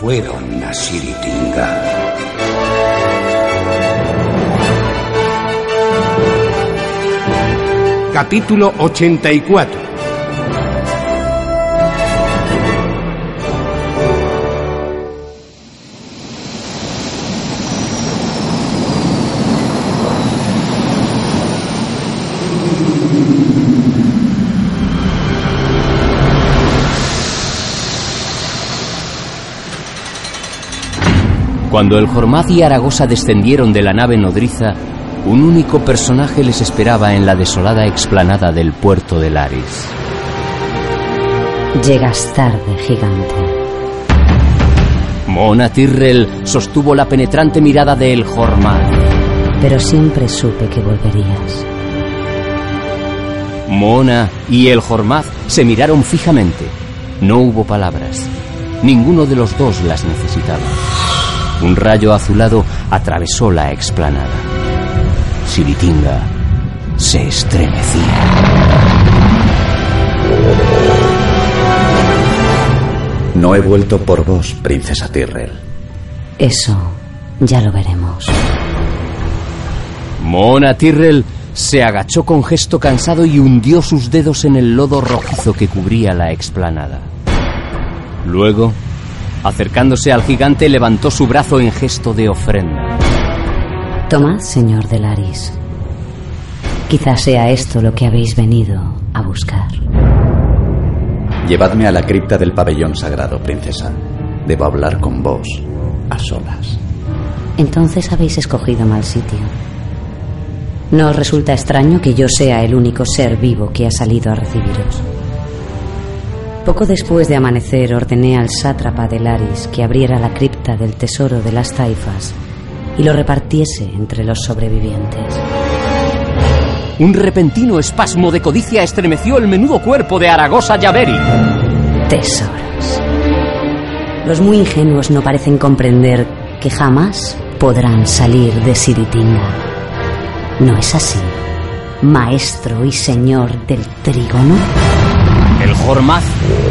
fueron a Siritinga. Capítulo 84 Cuando el Jormaz y Aragosa descendieron de la nave nodriza, un único personaje les esperaba en la desolada explanada del puerto de Laris. Llegas tarde, gigante. Mona Tyrrell sostuvo la penetrante mirada de El Jormaz. Pero siempre supe que volverías. Mona y El Jormaz se miraron fijamente. No hubo palabras. Ninguno de los dos las necesitaba. Un rayo azulado atravesó la explanada. Siritinga se estremecía. No he vuelto por vos, princesa Tyrrell. Eso ya lo veremos. Mona Tyrrell se agachó con gesto cansado y hundió sus dedos en el lodo rojizo que cubría la explanada. Luego, acercándose al gigante, levantó su brazo en gesto de ofrenda. Tomad, señor de Laris. Quizás sea esto lo que habéis venido a buscar. Llevadme a la cripta del pabellón sagrado, princesa. Debo hablar con vos, a solas. Entonces habéis escogido mal sitio. ¿No os resulta extraño que yo sea el único ser vivo que ha salido a recibiros? Poco después de amanecer ordené al sátrapa de Laris que abriera la cripta del tesoro de las taifas y lo repartiese entre los sobrevivientes. Un repentino espasmo de codicia estremeció el menudo cuerpo de Aragosa Yaveri. Tesoros. Los muy ingenuos no parecen comprender que jamás podrán salir de Siritinga. ¿No es así, maestro y señor del trígono? El Jormaz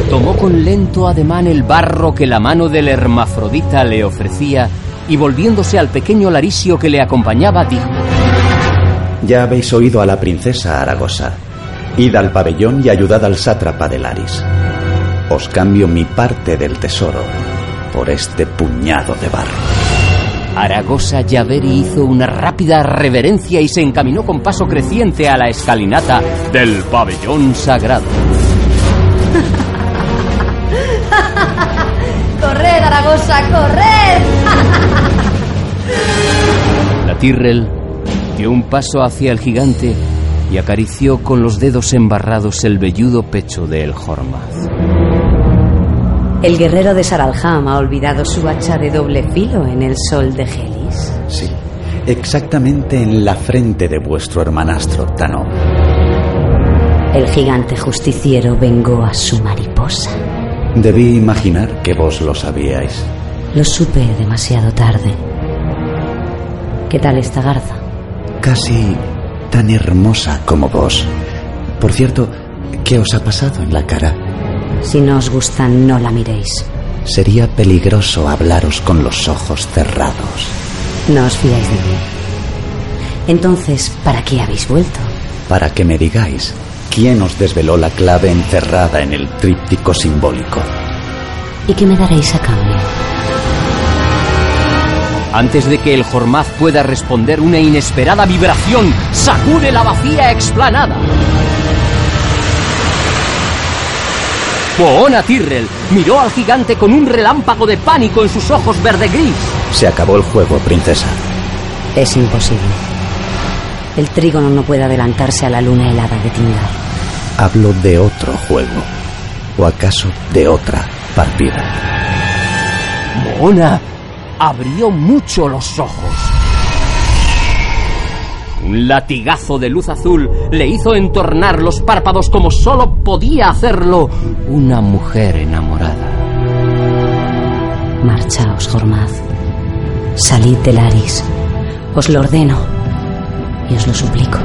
tomó con lento ademán el barro que la mano del hermafrodita le ofrecía y volviéndose al pequeño Larisio que le acompañaba dijo Ya habéis oído a la princesa Aragosa. Id al pabellón y ayudad al sátrapa de Laris. Os cambio mi parte del tesoro por este puñado de barro. Aragosa Yaveri hizo una rápida reverencia y se encaminó con paso creciente a la escalinata del pabellón sagrado. ¡Corred, Aragosa, corred! La Tyrrell dio un paso hacia el gigante y acarició con los dedos embarrados el velludo pecho de El Jormaz. El guerrero de Saralham ha olvidado su hacha de doble filo en el sol de Helis. Sí, exactamente en la frente de vuestro hermanastro Tano. El gigante justiciero vengó a su mariposa. Debí imaginar que vos lo sabíais. Lo supe demasiado tarde. ¿Qué tal esta garza? Casi tan hermosa como vos. Por cierto, ¿qué os ha pasado en la cara? Si no os gusta, no la miréis. Sería peligroso hablaros con los ojos cerrados. No os fiáis de mí. Entonces, ¿para qué habéis vuelto? Para que me digáis quién os desveló la clave encerrada en el tríptico simbólico. ¿Y qué me daréis a cambio? Antes de que el Jormaz pueda responder, una inesperada vibración sacude la vacía explanada. Poona Tyrrell miró al gigante con un relámpago de pánico en sus ojos verde-gris. Se acabó el juego, princesa. Es imposible. El trígono no puede adelantarse a la luna helada de Tingar. Hablo de otro juego. ¿O acaso de otra partida? Moona abrió mucho los ojos. Un latigazo de luz azul le hizo entornar los párpados como solo podía hacerlo una mujer enamorada. Marchaos, Jormaz. Salid del Aris. Os lo ordeno y os lo suplico.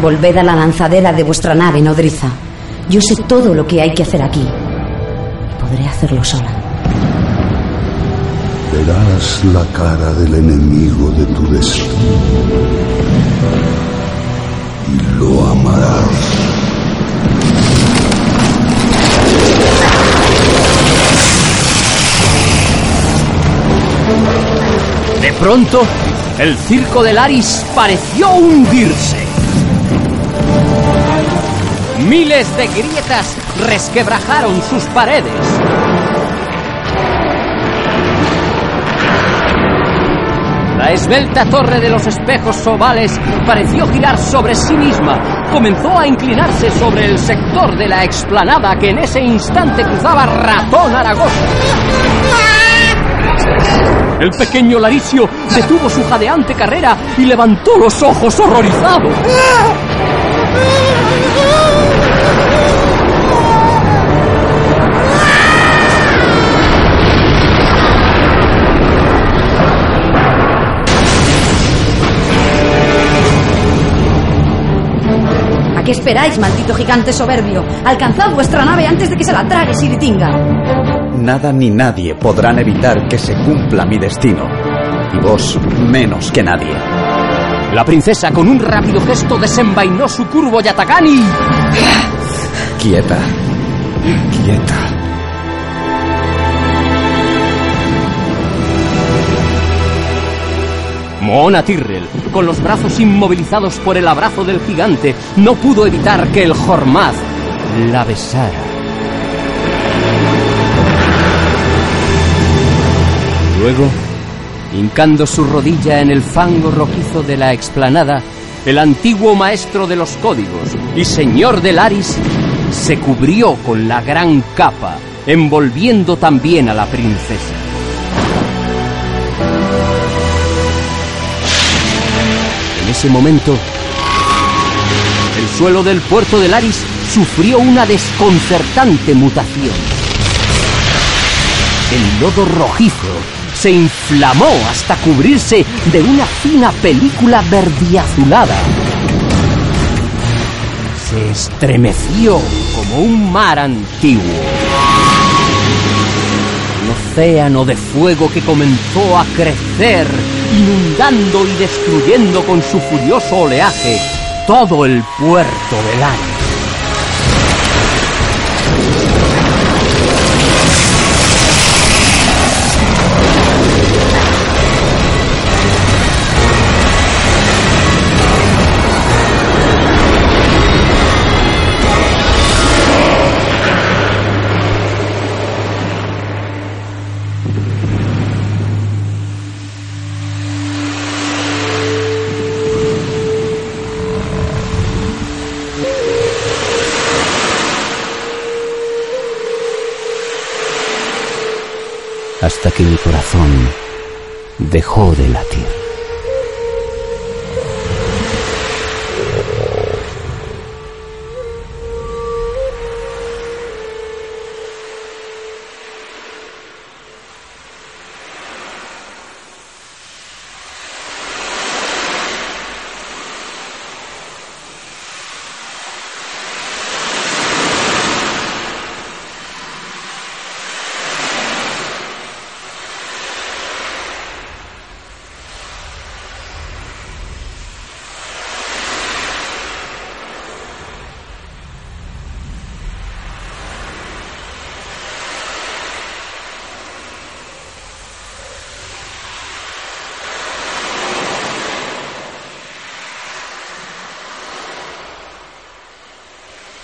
Volved a la lanzadera de vuestra nave, nodriza. Yo sé todo lo que hay que hacer aquí. Y podré hacerlo sola. Verás la cara del enemigo de tu destino. Y lo amarás. Pronto, el circo del Aris pareció hundirse. Miles de grietas resquebrajaron sus paredes. La esbelta torre de los espejos ovales pareció girar sobre sí misma. Comenzó a inclinarse sobre el sector de la explanada que en ese instante cruzaba Ratón Aragosa. El pequeño Laricio detuvo su jadeante carrera y levantó los ojos horrorizado. ¿A qué esperáis, maldito gigante soberbio? Alcanzad vuestra nave antes de que se la trague Siritinga. Nada ni nadie podrán evitar que se cumpla mi destino. Y vos menos que nadie. La princesa con un rápido gesto desenvainó su curvo Yatagani. Quieta. Quieta. Moona Tyrrell, con los brazos inmovilizados por el abrazo del gigante, no pudo evitar que el Hormaz la besara. Luego, hincando su rodilla en el fango rojizo de la explanada, el antiguo maestro de los códigos y señor del Aris se cubrió con la gran capa, envolviendo también a la princesa. En ese momento, el suelo del puerto de Laris sufrió una desconcertante mutación. El lodo rojizo se inflamó hasta cubrirse de una fina película verdiazulada. Se estremeció como un mar antiguo. Un océano de fuego que comenzó a crecer, inundando y destruyendo con su furioso oleaje todo el puerto del aire. Hasta que mi corazón dejó de latir.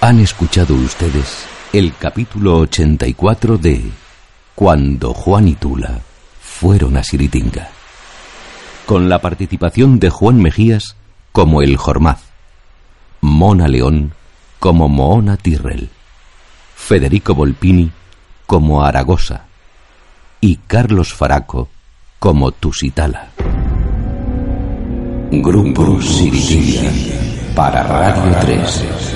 Han escuchado ustedes el capítulo 84 de Cuando Juan y Tula fueron a Siritinga, con la participación de Juan Mejías como el Jormaz, Mona León como Moona Tyrrell, Federico Volpini como Aragosa y Carlos Faraco como Tusitala. Grupo Siritinga para Radio 3.